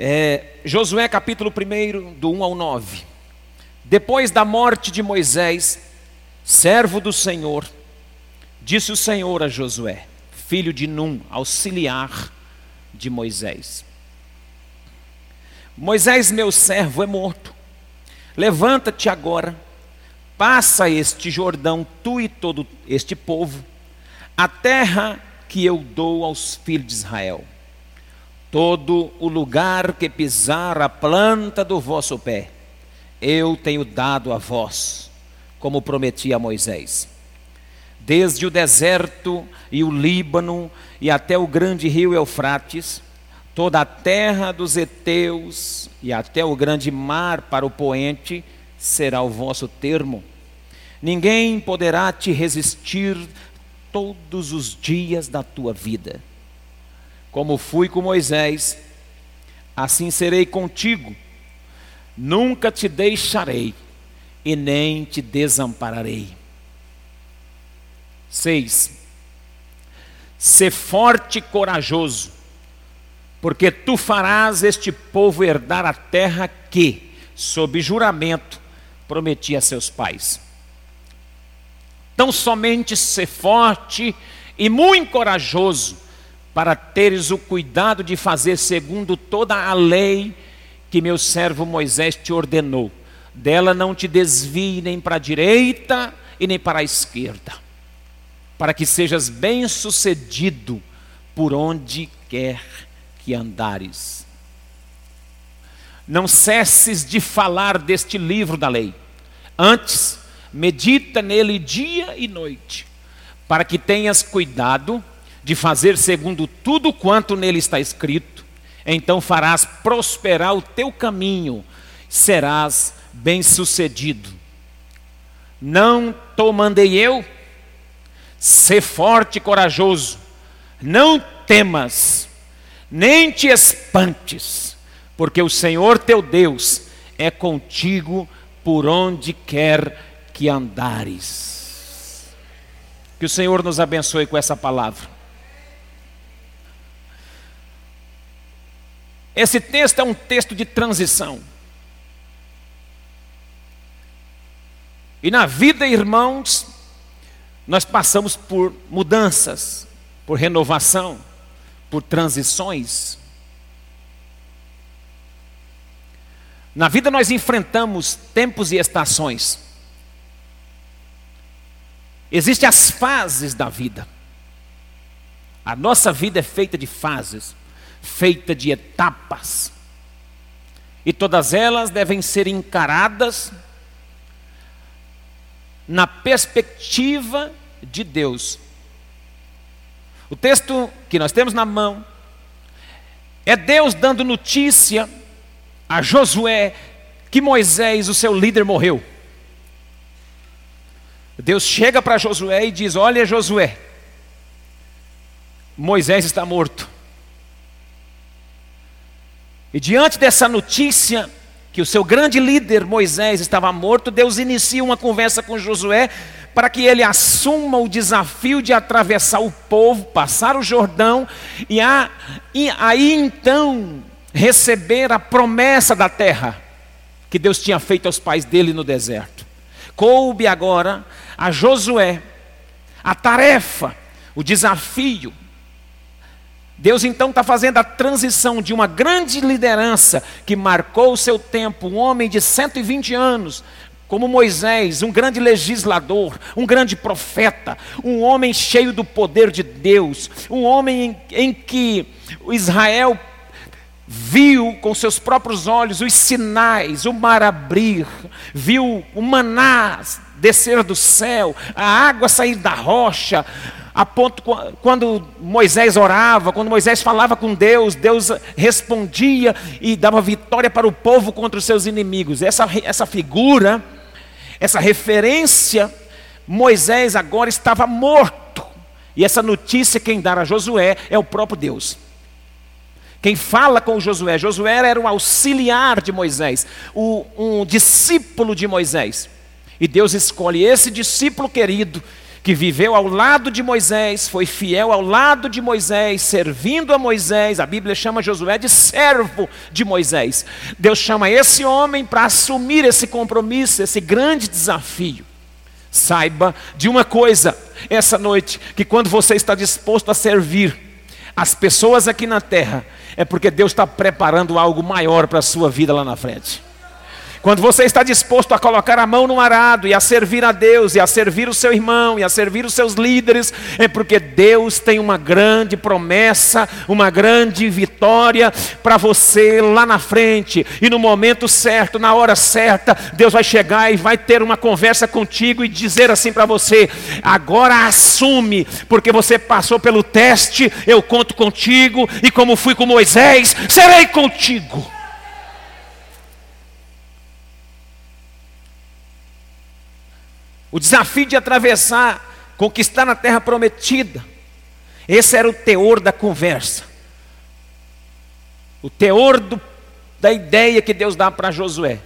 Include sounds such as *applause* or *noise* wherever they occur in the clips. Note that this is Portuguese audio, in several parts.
É, Josué capítulo 1, do 1 ao 9. Depois da morte de Moisés, servo do Senhor, disse o Senhor a Josué, filho de Num, auxiliar de Moisés: Moisés, meu servo, é morto. Levanta-te agora, passa este Jordão, tu e todo este povo, a terra que eu dou aos filhos de Israel. Todo o lugar que pisar a planta do vosso pé, eu tenho dado a vós, como prometi a Moisés. Desde o deserto e o Líbano e até o grande rio Eufrates, toda a terra dos heteus e até o grande mar para o poente será o vosso termo. Ninguém poderá te resistir todos os dias da tua vida. Como fui com Moisés, assim serei contigo. Nunca te deixarei e nem te desampararei. 6. Ser forte e corajoso, porque tu farás este povo herdar a terra que, sob juramento, prometi a seus pais. Tão somente ser forte e muito corajoso, para teres o cuidado de fazer segundo toda a lei que meu servo Moisés te ordenou. Dela não te desvie nem para a direita e nem para a esquerda, para que sejas bem-sucedido por onde quer que andares. Não cesses de falar deste livro da lei. Antes, medita nele dia e noite, para que tenhas cuidado de fazer segundo tudo quanto nele está escrito, então farás prosperar o teu caminho, serás bem-sucedido. Não te mandei eu? Ser forte e corajoso, não temas, nem te espantes, porque o Senhor teu Deus é contigo por onde quer que andares. Que o Senhor nos abençoe com essa palavra. Esse texto é um texto de transição. E na vida, irmãos, nós passamos por mudanças, por renovação, por transições. Na vida nós enfrentamos tempos e estações. Existem as fases da vida. A nossa vida é feita de fases, feita de etapas. E todas elas devem ser encaradas na perspectiva de Deus. O texto que nós temos na mão é Deus dando notícia a Josué que Moisés, o seu líder, morreu. Deus chega para Josué e diz: Olha, Josué, Moisés está morto. E diante dessa notícia, que o seu grande líder Moisés estava morto, Deus inicia uma conversa com Josué para que ele assuma o desafio de atravessar o povo, passar o Jordão e, aí então receber a promessa da terra que Deus tinha feito aos pais dele no deserto. Coube agora a Josué a tarefa, o desafio. Deus então está fazendo a transição de uma grande liderança que marcou o seu tempo, um homem de 120 anos, como Moisés, um grande legislador, um grande profeta, um homem cheio do poder de Deus, um homem em, em que Israel viu com seus próprios olhos os sinais, o mar abrir, viu o maná descer do céu, a água sair da rocha, a ponto quando Moisés orava, quando Moisés falava com Deus, Deus respondia e dava vitória para o povo contra os seus inimigos. Essa, essa figura, essa referência, Moisés agora estava morto. E essa notícia quem dá a Josué é o próprio Deus. Quem fala com Josué, Josué era um auxiliar de Moisés, um discípulo de Moisés. E Deus escolhe esse discípulo querido, que viveu ao lado de Moisés, foi fiel ao lado de Moisés, servindo a Moisés. A Bíblia chama Josué de servo de Moisés. Deus chama esse homem para assumir esse compromisso, esse grande desafio. Saiba de uma coisa essa noite: que quando você está disposto a servir as pessoas aqui na terra, é porque Deus está preparando algo maior para a sua vida lá na frente. Quando você está disposto a colocar a mão no arado e a servir a Deus, e a servir o seu irmão, e a servir os seus líderes, é porque Deus tem uma grande promessa, uma grande vitória para você lá na frente. E no momento certo, na hora certa, Deus vai chegar e vai ter uma conversa contigo e dizer assim para você: agora assume, porque você passou pelo teste, eu conto contigo, e como fui com Moisés, serei contigo. O desafio de atravessar, conquistar na terra prometida. Esse era o teor da conversa. O teor do, da ideia que Deus dá para Josué.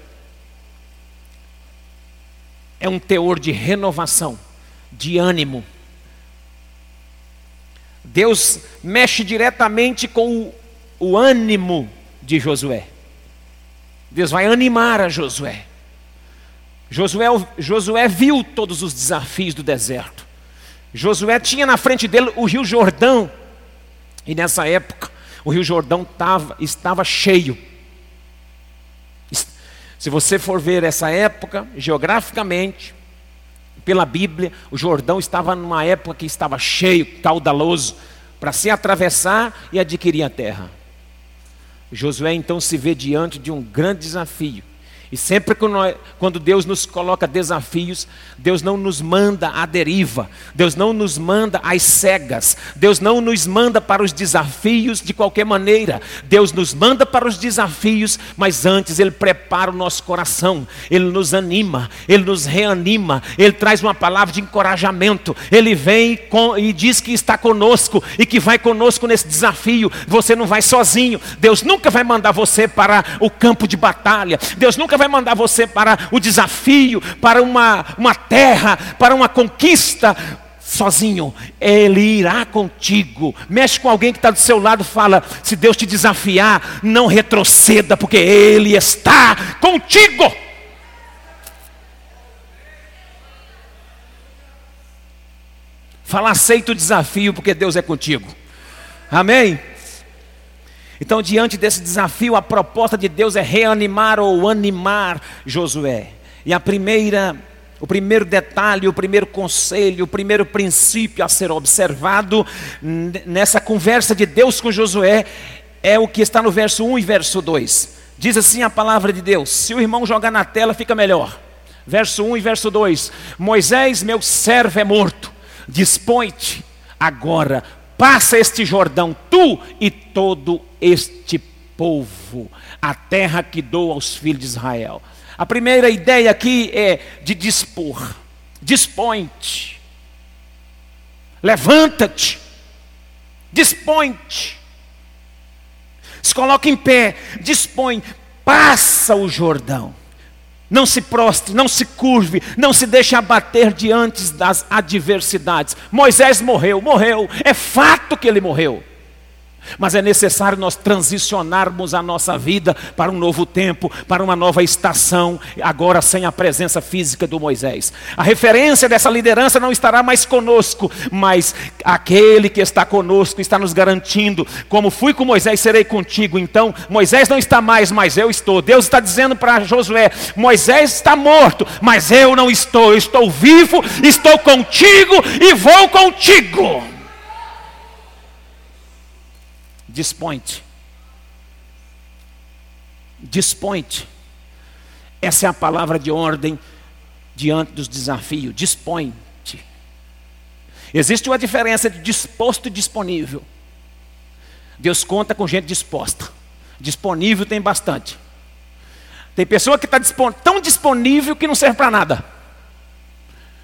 É um teor de renovação, de ânimo. Deus mexe diretamente com o, o ânimo de Josué. Deus vai animar a Josué. Josué, Josué viu todos os desafios do deserto. Josué tinha na frente dele o rio Jordão. E nessa época, o rio Jordão tava, estava cheio. Se você for ver essa época, geograficamente, pela Bíblia, o Jordão estava numa época que estava cheio, caudaloso, para se atravessar e adquirir a terra. Josué então se vê diante de um grande desafio e sempre quando Deus nos coloca desafios, Deus não nos manda à deriva, Deus não nos manda às cegas, Deus não nos manda para os desafios de qualquer maneira, Deus nos manda para os desafios, mas antes Ele prepara o nosso coração, Ele nos anima, Ele nos reanima, Ele traz uma palavra de encorajamento, Ele vem com, e diz que está conosco e que vai conosco nesse desafio. Você não vai sozinho, Deus nunca vai mandar você para o campo de batalha, Deus nunca vai mandar você para o desafio, para uma, uma terra, para uma conquista sozinho, Ele irá contigo. Mexe com alguém que está do seu lado, fala: se Deus te desafiar, não retroceda, porque Ele está contigo. Fala, aceita o desafio, porque Deus é contigo. Amém? Então, diante desse desafio, a proposta de Deus é reanimar ou animar Josué. E a primeira, o primeiro detalhe, o primeiro conselho, o primeiro princípio a ser observado nessa conversa de Deus com Josué é o que está no verso 1 e verso 2. Diz assim a palavra de Deus: se o irmão jogar na tela, fica melhor. Verso 1 e verso 2: Moisés, meu servo, é morto. Dispõe-te agora passa este Jordão, tu e todo este povo, a terra que dou aos filhos de Israel. A primeira ideia aqui é de dispor. Dispõe-te. Levanta-te. Dispõe-te. Se coloca em pé. Dispõe. Passa o Jordão. Não se prostre, não se curve, não se deixe abater diante das adversidades. Moisés morreu, morreu, é fato que ele morreu. Mas é necessário nós transicionarmos a nossa vida para um novo tempo, para uma nova estação, agora sem a presença física do Moisés. A referência dessa liderança não estará mais conosco, mas aquele que está conosco está nos garantindo: como fui com Moisés, serei contigo. Então, Moisés não está mais, mas eu estou. Deus está dizendo para Josué: Moisés está morto, mas eu não estou. Eu estou vivo, estou contigo e vou contigo. Dispõe-te. Essa é a palavra de ordem diante dos desafios. Dispõe-te. Existe uma diferença de disposto e disponível. Deus conta com gente disposta. Disponível tem bastante. Tem pessoa que está tão disponível que não serve para nada.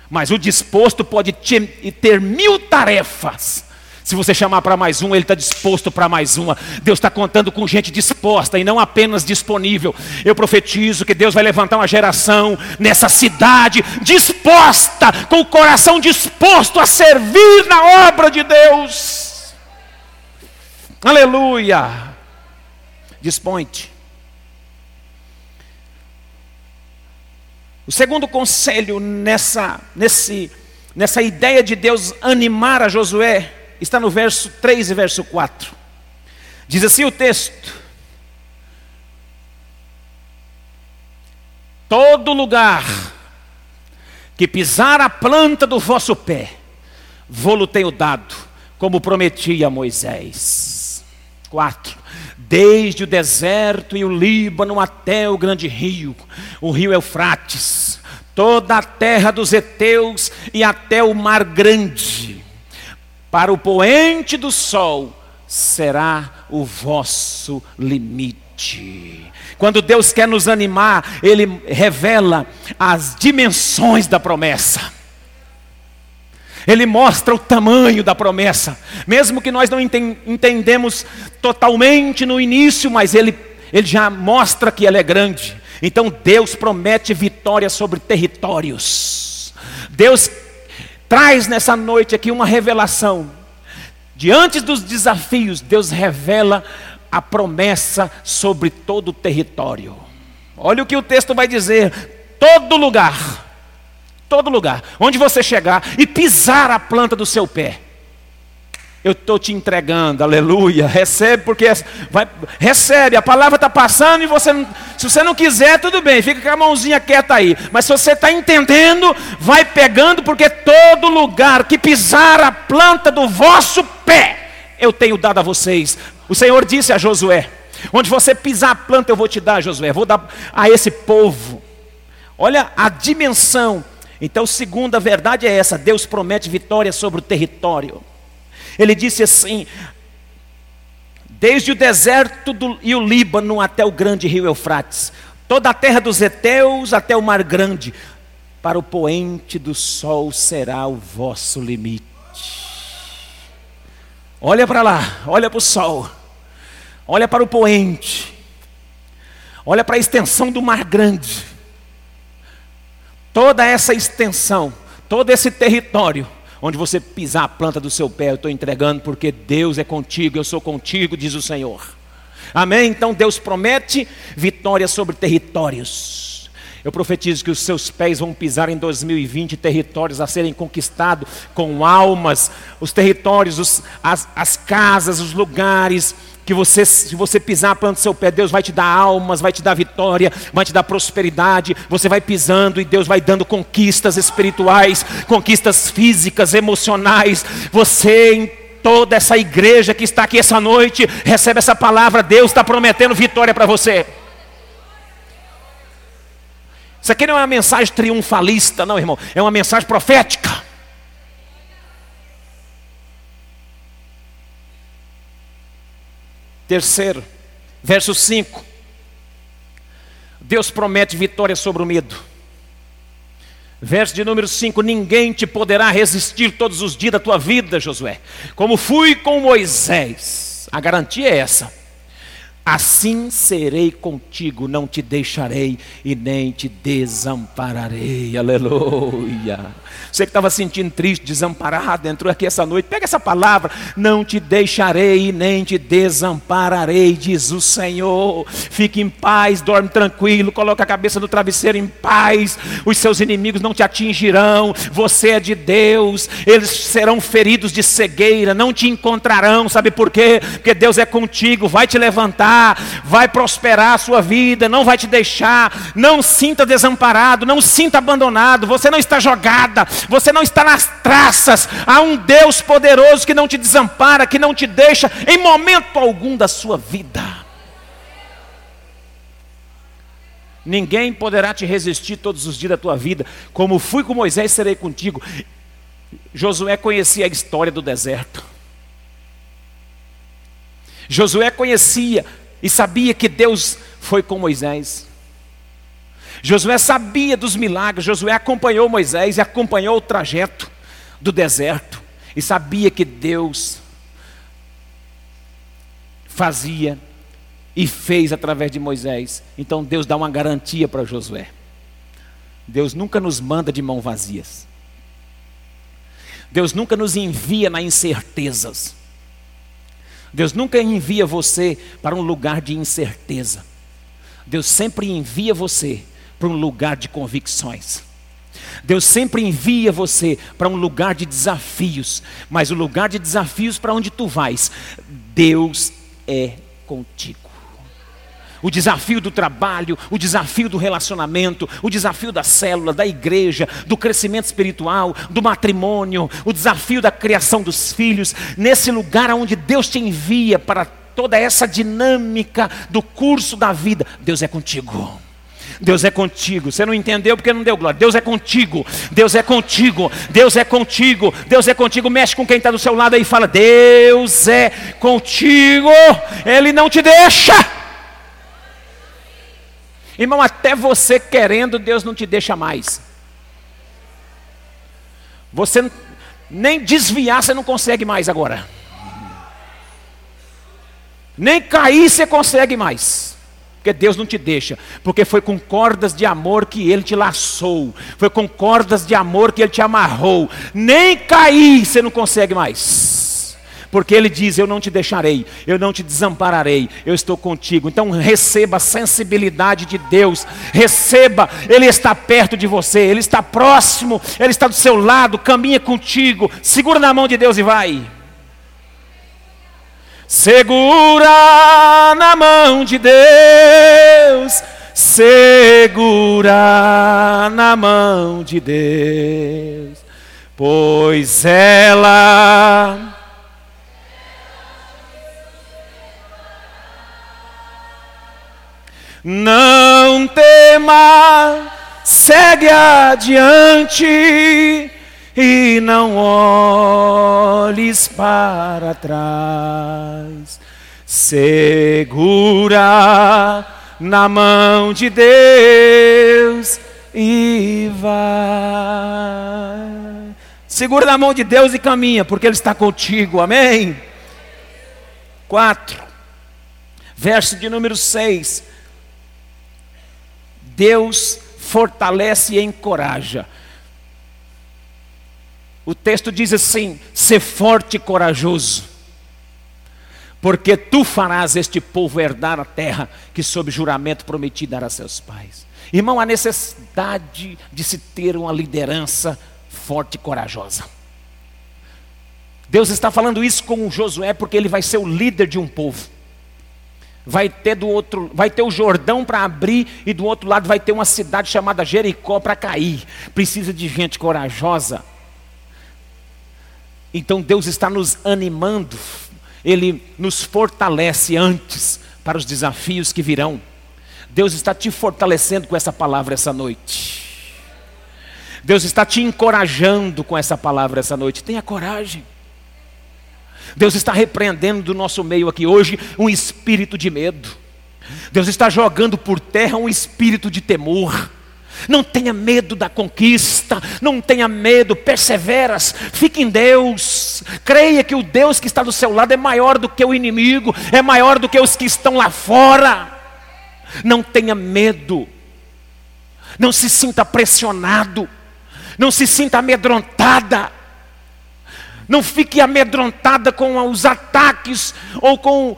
Mas o disposto pode ter mil tarefas Se você chamar para mais um, ele está disposto para mais uma. Deus está contando com gente disposta e não apenas disponível. Eu profetizo que Deus vai levantar uma geração nessa cidade disposta, com o coração disposto a servir na obra de Deus. Aleluia. Dispõe-te. O segundo conselho nessa, nesse, nessa ideia de Deus animar a Josué está no verso 3 e verso 4. Diz assim o texto: Todo lugar que pisar a planta do vosso pé, vou-lo tenho dado, como prometi a Moisés. 4. Desde o deserto e o Líbano até o grande rio, o rio Eufrates, toda a terra dos heteus e até o mar grande para o poente do sol será o vosso limite. Quando Deus quer nos animar, Ele revela as dimensões da promessa. Ele mostra o tamanho da promessa, mesmo que nós não entendemos totalmente no início, mas ele, ele já mostra que ela é grande. Então Deus promete vitória sobre territórios. Deus traz nessa noite aqui uma revelação. Diante dos desafios, Deus revela a promessa sobre todo o território. Olha o que o texto vai dizer: todo lugar, todo lugar, onde você chegar e pisar a planta do seu pé, eu estou te entregando, aleluia. Recebe, porque vai, recebe, a palavra está passando e você não, se você não quiser, tudo bem, fica com a mãozinha quieta aí. Mas se você está entendendo, vai pegando, porque todo lugar que pisar a planta do vosso pé, eu tenho dado a vocês. O Senhor disse a Josué: onde você pisar a planta, eu vou te dar, Josué, vou dar a esse povo. Olha a dimensão. Então, segunda verdade é essa: Deus promete vitória sobre o território. Ele disse assim: Desde o deserto do, e o Líbano até o grande rio Eufrates, toda a terra dos heteus até o mar grande, para o poente do sol será o vosso limite. Olha para lá, olha para o sol, olha para o poente, olha para a extensão do mar grande. Toda essa extensão, todo esse território Onde você pisar a planta do seu pé, eu estou entregando, porque Deus é contigo, eu sou contigo, diz o Senhor. Amém? Então Deus promete vitória sobre territórios. Eu profetizo que os seus pés vão pisar em 2020 territórios a serem conquistados com almas, os territórios, os, as, as casas, os lugares, que você, se você pisar a planta do seu pé, Deus vai te dar almas, vai te dar vitória, vai te dar prosperidade. Você vai pisando e Deus vai dando conquistas espirituais, conquistas físicas, emocionais. Você em toda essa igreja que está aqui essa noite, recebe essa palavra, Deus está prometendo vitória para você. Isso aqui não é uma mensagem triunfalista, não, irmão, é uma mensagem profética. Terceiro, verso 5. Deus promete vitória sobre o medo. Verso de número 5: Ninguém te poderá resistir todos os dias da tua vida, Josué. Como fui com Moisés. A garantia é essa. Assim serei contigo, não te deixarei e nem te desampararei. Aleluia. Você que estava sentindo triste, desamparado, entrou aqui essa noite, pega essa palavra: não te deixarei e nem te desampararei, diz o Senhor. Fique em paz, dorme tranquilo, coloque a cabeça no travesseiro em paz. Os seus inimigos não te atingirão. Você é de Deus, eles serão feridos de cegueira, não te encontrarão. Sabe por quê? Porque Deus é contigo, vai te levantar vai prosperar a sua vida, não vai te deixar. Não sinta desamparado, não sinta abandonado. Você não está jogada, você não está nas traças. Há um Deus poderoso que não te desampara, que não te deixa em momento algum da sua vida. Ninguém poderá te resistir todos os dias da tua vida. Como fui com Moisés, serei contigo. Josué conhecia a história do deserto. Josué conhecia e sabia que Deus foi com Moisés. Josué sabia dos milagres, Josué acompanhou Moisés e acompanhou o trajeto do deserto e sabia que Deus fazia e fez através de Moisés. Então Deus dá uma garantia para Josué. Deus nunca nos manda de mãos vazias. Deus nunca nos envia na incertezas. Deus nunca envia você para um lugar de incerteza. Deus sempre envia você para um lugar de convicções. Deus sempre envia você para um lugar de desafios, mas o lugar de desafios para onde tu vais, Deus é contigo. O desafio do trabalho, o desafio do relacionamento, o desafio da célula, da igreja, do crescimento espiritual, do matrimônio, o desafio da criação dos filhos, nesse lugar onde Deus te envia para toda essa dinâmica do curso da vida, Deus é contigo. Deus é contigo. Você não entendeu porque não deu glória. Deus é contigo. Deus é contigo. Deus é contigo. Deus é contigo. Mexe com quem está do seu lado aí e fala: Deus é contigo. Ele não te deixa. Irmão, até você querendo, Deus não te deixa mais. Você nem desviar você não consegue mais agora. Nem cair você consegue mais. Porque Deus não te deixa, porque foi com cordas de amor que Ele te laçou, foi com cordas de amor que Ele te amarrou. Nem cair você não consegue mais, porque Ele diz: Eu não te deixarei, eu não te desampararei, eu estou contigo. Então receba a sensibilidade de Deus, receba, Ele está perto de você, Ele está próximo, Ele está do seu lado, caminha contigo, segura na mão de Deus e vai. Segura na mão de Deus, segura na mão de Deus, pois ela. Não tema, segue adiante e não olhes para trás. Segura na mão de Deus e vai. Segura na mão de Deus e caminha, porque Ele está contigo, amém? 4, verso de número 6. Deus fortalece e encoraja. O texto diz assim: ser forte e corajoso, porque tu farás este povo herdar a terra que, sob juramento, prometi dar a seus pais. Irmão, a necessidade de se ter uma liderança forte e corajosa. Deus está falando isso com Josué porque ele vai ser o líder de um povo. Vai ter do outro, vai ter o Jordão para abrir e do outro lado vai ter uma cidade chamada Jericó para cair. Precisa de gente corajosa então Deus está nos animando, Ele nos fortalece antes para os desafios que virão. Deus está te fortalecendo com essa palavra essa noite. Deus está te encorajando com essa palavra essa noite. Tenha coragem. Deus está repreendendo do nosso meio aqui hoje um espírito de medo. Deus está jogando por terra um espírito de temor. Não tenha medo da conquista, não tenha medo, perseveras, fique em Deus. Creia que o Deus que está do seu lado é maior do que o inimigo, é maior do que os que estão lá fora. Não tenha medo. Não se sinta pressionado. Não se sinta amedrontada. Não fique amedrontada com os ataques ou com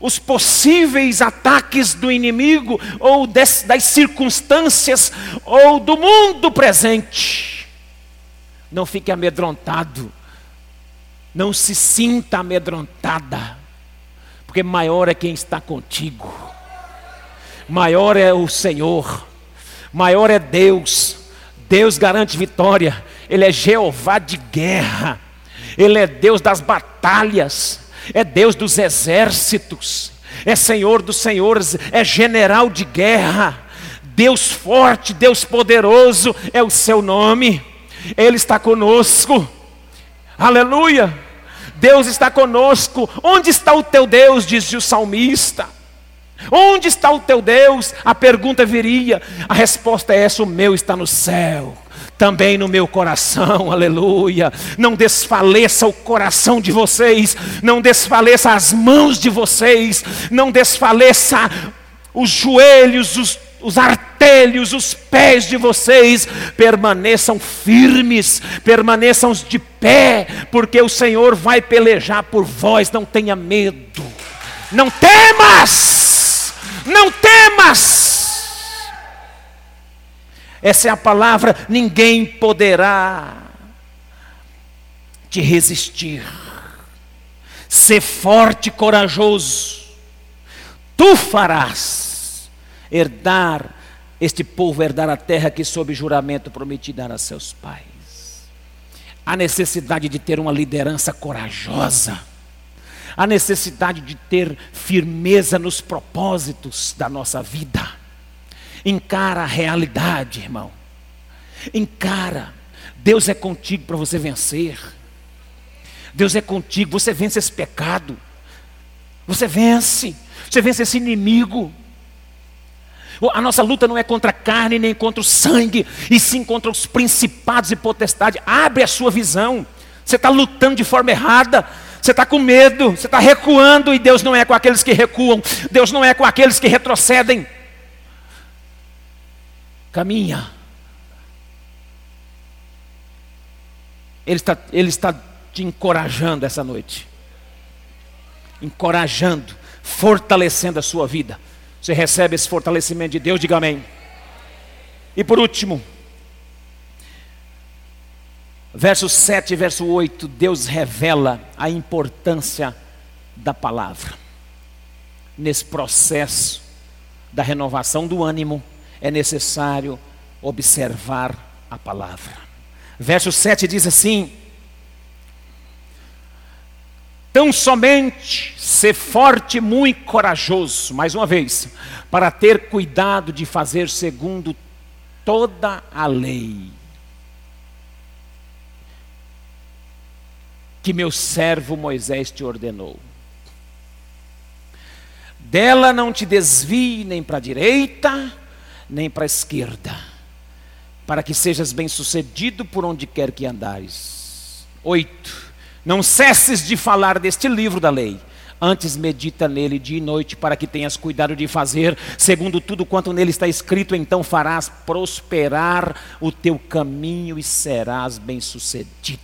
os possíveis ataques do inimigo, ou des, das circunstâncias, ou do mundo presente. Não fique amedrontado, não se sinta amedrontada, porque maior é quem está contigo, maior é o Senhor, maior é Deus, Deus garante vitória, Ele é Jeová de guerra, Ele é Deus das batalhas é Deus dos exércitos, é Senhor dos senhores, é general de guerra, Deus forte, Deus poderoso é o seu nome, Ele está conosco, aleluia. Deus está conosco. Onde está o teu Deus? Diz o salmista. Onde está o teu Deus? A pergunta viria. A resposta é essa: o meu está no céu também no meu coração, *laughs* aleluia. Não desfaleça o coração de vocês, não desfaleça as mãos de vocês, não desfaleça os joelhos, os, os artelhos, os pés de vocês, permaneçam firmes, permaneçam de pé, porque o Senhor vai pelejar por vós, não tenha medo, não temas, não temas. Essa é a palavra, ninguém poderá te resistir. Ser forte e corajoso. Tu farás herdar este povo herdar a terra que sob juramento prometi dar a seus pais. A necessidade de ter uma liderança corajosa. A necessidade de ter firmeza nos propósitos da nossa vida Encara a realidade, irmão. Encara. Deus é contigo para você vencer. Deus é contigo, você vence esse pecado. Você vence. Você vence esse inimigo. A nossa luta não é contra a carne nem contra o sangue, e sim contra os principados e potestades. Abre a sua visão. Você está lutando de forma errada. Você está com medo, você está recuando, e Deus não é com aqueles que recuam, Deus não é com aqueles que retrocedem. Caminha. Ele está, ele está te encorajando essa noite. Encorajando, fortalecendo a sua vida. Você recebe esse fortalecimento de Deus, diga amém. E por último, verso 7 e verso 8, Deus revela a importância da palavra. Nesse processo da renovação do ânimo, é necessário observar a palavra. Verso 7 diz assim: Tão somente ser forte, muito corajoso, mais uma vez, para ter cuidado de fazer segundo toda a lei. Que meu servo Moisés te ordenou. Dela não te desvie nem para a direita, nem para a esquerda, para que sejas bem-sucedido por onde quer que andares. 8. Não cesses de falar deste livro da lei, antes medita nele dia e noite, para que tenhas cuidado de fazer, segundo tudo quanto nele está escrito, então farás prosperar o teu caminho e serás bem-sucedido.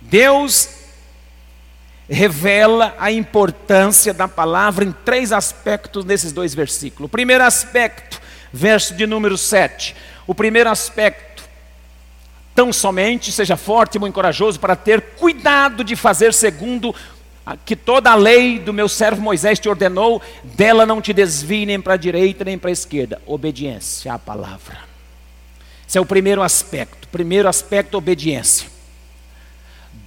Deus revela a importância da palavra em três aspectos nesses dois versículos. O primeiro aspecto, verso de número 7. O primeiro aspecto, tão somente seja forte e muito corajoso para ter cuidado de fazer segundo que toda a lei do meu servo Moisés te ordenou, dela não te desvie nem para a direita nem para a esquerda. Obediência à palavra. Esse é o primeiro aspecto. Primeiro aspecto, obediência.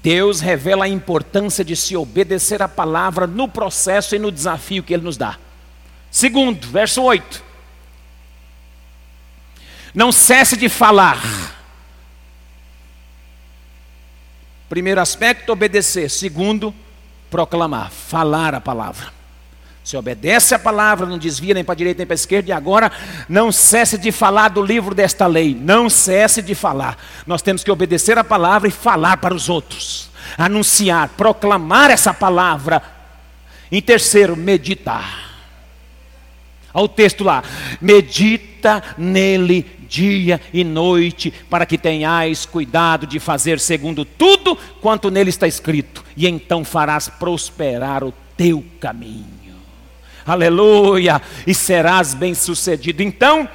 Deus revela a importância de se obedecer à palavra no processo e no desafio que Ele nos dá. Segundo, verso 8. Não cesse de falar. Primeiro aspecto, obedecer. Segundo, proclamar, falar a palavra. Você obedece a palavra, não desvia nem para a direita nem para a esquerda, e agora não cesse de falar do livro desta lei. Não cesse de falar. Nós temos que obedecer a palavra e falar para os outros. Anunciar, proclamar essa palavra. Em terceiro, meditar. Olha o texto lá. Medita nele dia e noite, para que tenhais cuidado de fazer segundo tudo quanto nele está escrito, e então farás prosperar o teu caminho aleluia, e serás bem-sucedido. Então,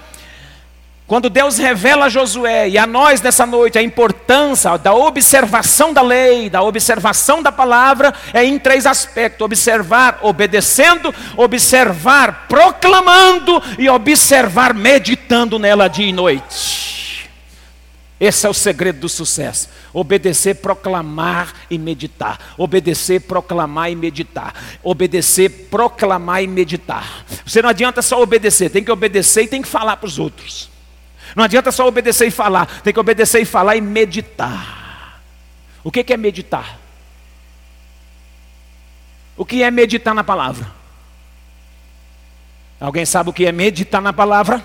quando Deus revela a Josué e a nós nessa noite a importância da observação da lei, da observação da palavra, é em três aspectos: observar obedecendo, observar proclamando e observar meditando nela dia e noite. Esse é o segredo do sucesso. Obedecer, proclamar e meditar. Obedecer, proclamar e meditar. Obedecer, proclamar e meditar. Você não adianta só obedecer, tem que obedecer e tem que falar para os outros. Não adianta só obedecer e falar, tem que obedecer e falar e meditar. O que é meditar? O que é meditar na palavra? Alguém sabe o que é meditar na palavra?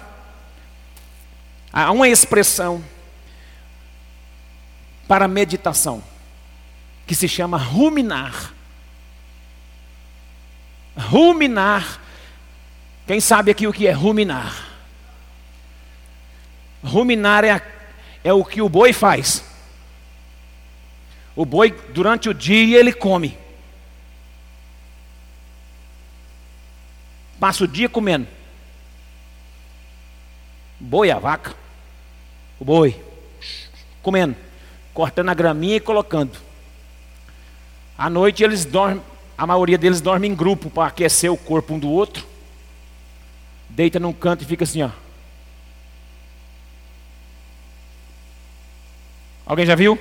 há uma expressão para meditação que se chama ruminar. Ruminar. Quem sabe aqui o que é ruminar? Ruminar é, é o que o boi faz. O boi, durante o dia, ele come. Passa o dia comendo. Boi, a vaca. O boi. Comendo. Cortando a graminha e colocando. À noite eles dormem, a maioria deles dorme em grupo para aquecer o corpo um do outro. Deita num canto e fica assim, ó. Alguém já viu?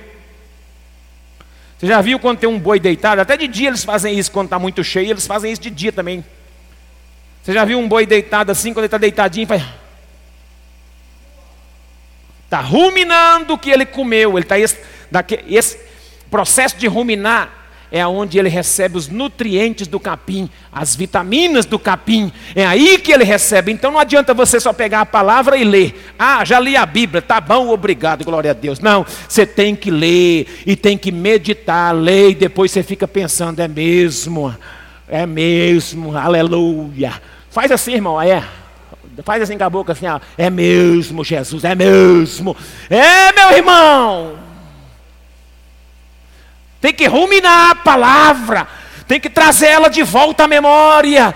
Você já viu quando tem um boi deitado? Até de dia eles fazem isso, quando está muito cheio, eles fazem isso de dia também. Você já viu um boi deitado assim, quando ele está deitadinho, faz. Está ruminando o que ele comeu. Ele está esse, esse processo de ruminar é onde ele recebe os nutrientes do capim, as vitaminas do capim. É aí que ele recebe. Então não adianta você só pegar a palavra e ler. Ah, já li a Bíblia, tá bom, obrigado, glória a Deus. Não, você tem que ler e tem que meditar, ler e depois você fica pensando, é mesmo, é mesmo, aleluia. Faz assim, irmão, é. Faz assim com a boca assim, ó. é mesmo, Jesus, é mesmo. É, meu irmão. Tem que ruminar a palavra, tem que trazer ela de volta à memória.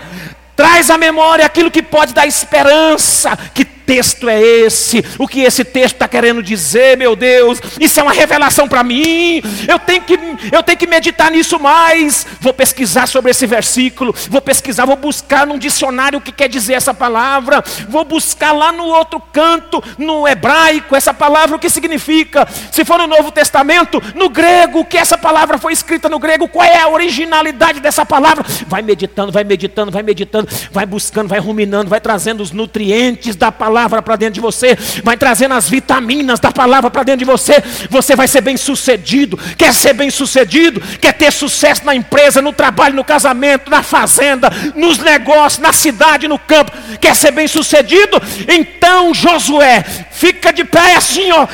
Traz à memória aquilo que pode dar esperança, que texto é esse? O que esse texto está querendo dizer, meu Deus? Isso é uma revelação para mim. Eu tenho, que, eu tenho que meditar nisso mais. Vou pesquisar sobre esse versículo. Vou pesquisar, vou buscar num dicionário o que quer dizer essa palavra. Vou buscar lá no outro canto, no hebraico, essa palavra, o que significa. Se for no Novo Testamento, no grego, que essa palavra foi escrita no grego, qual é a originalidade dessa palavra? Vai meditando, vai meditando, vai meditando, vai buscando, vai ruminando, vai trazendo os nutrientes da palavra palavra para dentro de você, vai trazendo as vitaminas da palavra para dentro de você, você vai ser bem sucedido. Quer ser bem sucedido? Quer ter sucesso na empresa, no trabalho, no casamento, na fazenda, nos negócios, na cidade, no campo? Quer ser bem sucedido? Então, Josué, fica de pé assim, ó,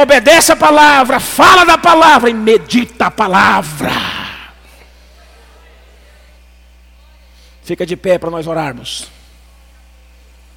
obedece a palavra, fala da palavra e medita a palavra. Fica de pé para nós orarmos.